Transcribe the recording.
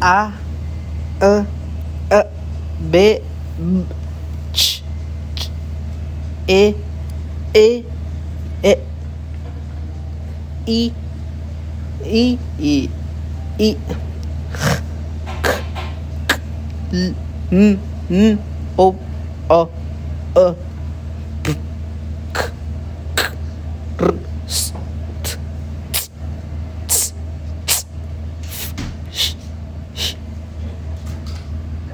A, E, E, B, B, Ć, Ć, E, E, E, I, I, I, I, H, K, K, L, M, N, O, O, E, P, K, K, R, S,